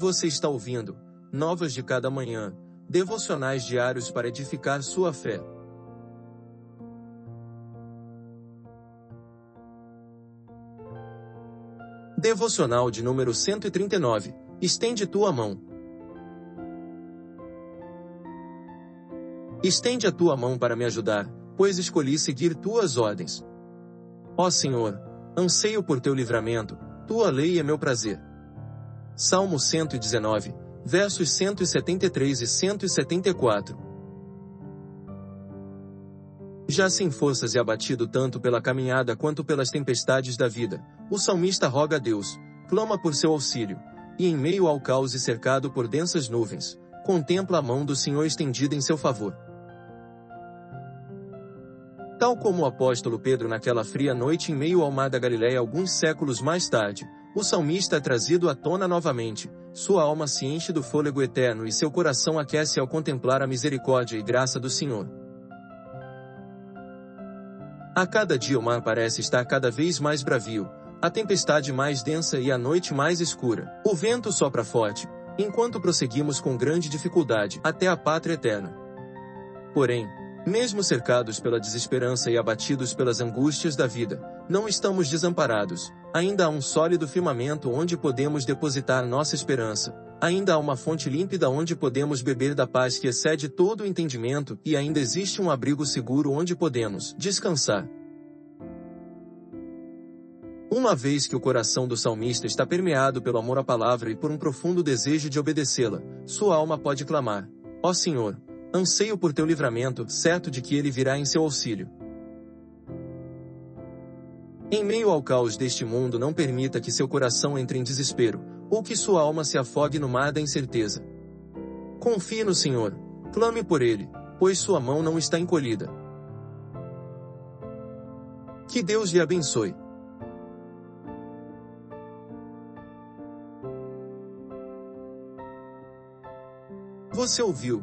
Você está ouvindo Novas de Cada Manhã, devocionais diários para edificar sua fé. Devocional de número 139. Estende tua mão. Estende a tua mão para me ajudar, pois escolhi seguir tuas ordens. Ó Senhor, anseio por teu livramento, tua lei é meu prazer. Salmo 119, versos 173 e 174. Já sem forças e abatido tanto pela caminhada quanto pelas tempestades da vida, o salmista roga a Deus, clama por seu auxílio, e em meio ao caos e cercado por densas nuvens, contempla a mão do Senhor estendida em seu favor. Tal como o apóstolo Pedro naquela fria noite em meio ao mar da Galiléia alguns séculos mais tarde, o salmista é trazido à tona novamente, sua alma se enche do fôlego eterno e seu coração aquece ao contemplar a misericórdia e graça do Senhor. A cada dia o mar parece estar cada vez mais bravio, a tempestade mais densa e a noite mais escura. O vento sopra forte, enquanto prosseguimos com grande dificuldade até a pátria eterna. Porém, mesmo cercados pela desesperança e abatidos pelas angústias da vida, não estamos desamparados. Ainda há um sólido firmamento onde podemos depositar nossa esperança. Ainda há uma fonte límpida onde podemos beber da paz que excede todo o entendimento, e ainda existe um abrigo seguro onde podemos descansar. Uma vez que o coração do salmista está permeado pelo amor à palavra e por um profundo desejo de obedecê-la, sua alma pode clamar: Ó Senhor, Anseio por teu livramento, certo de que ele virá em seu auxílio. Em meio ao caos deste mundo não permita que seu coração entre em desespero, ou que sua alma se afogue no mar da incerteza. Confie no Senhor, clame por ele, pois sua mão não está encolhida. Que Deus lhe abençoe. Você ouviu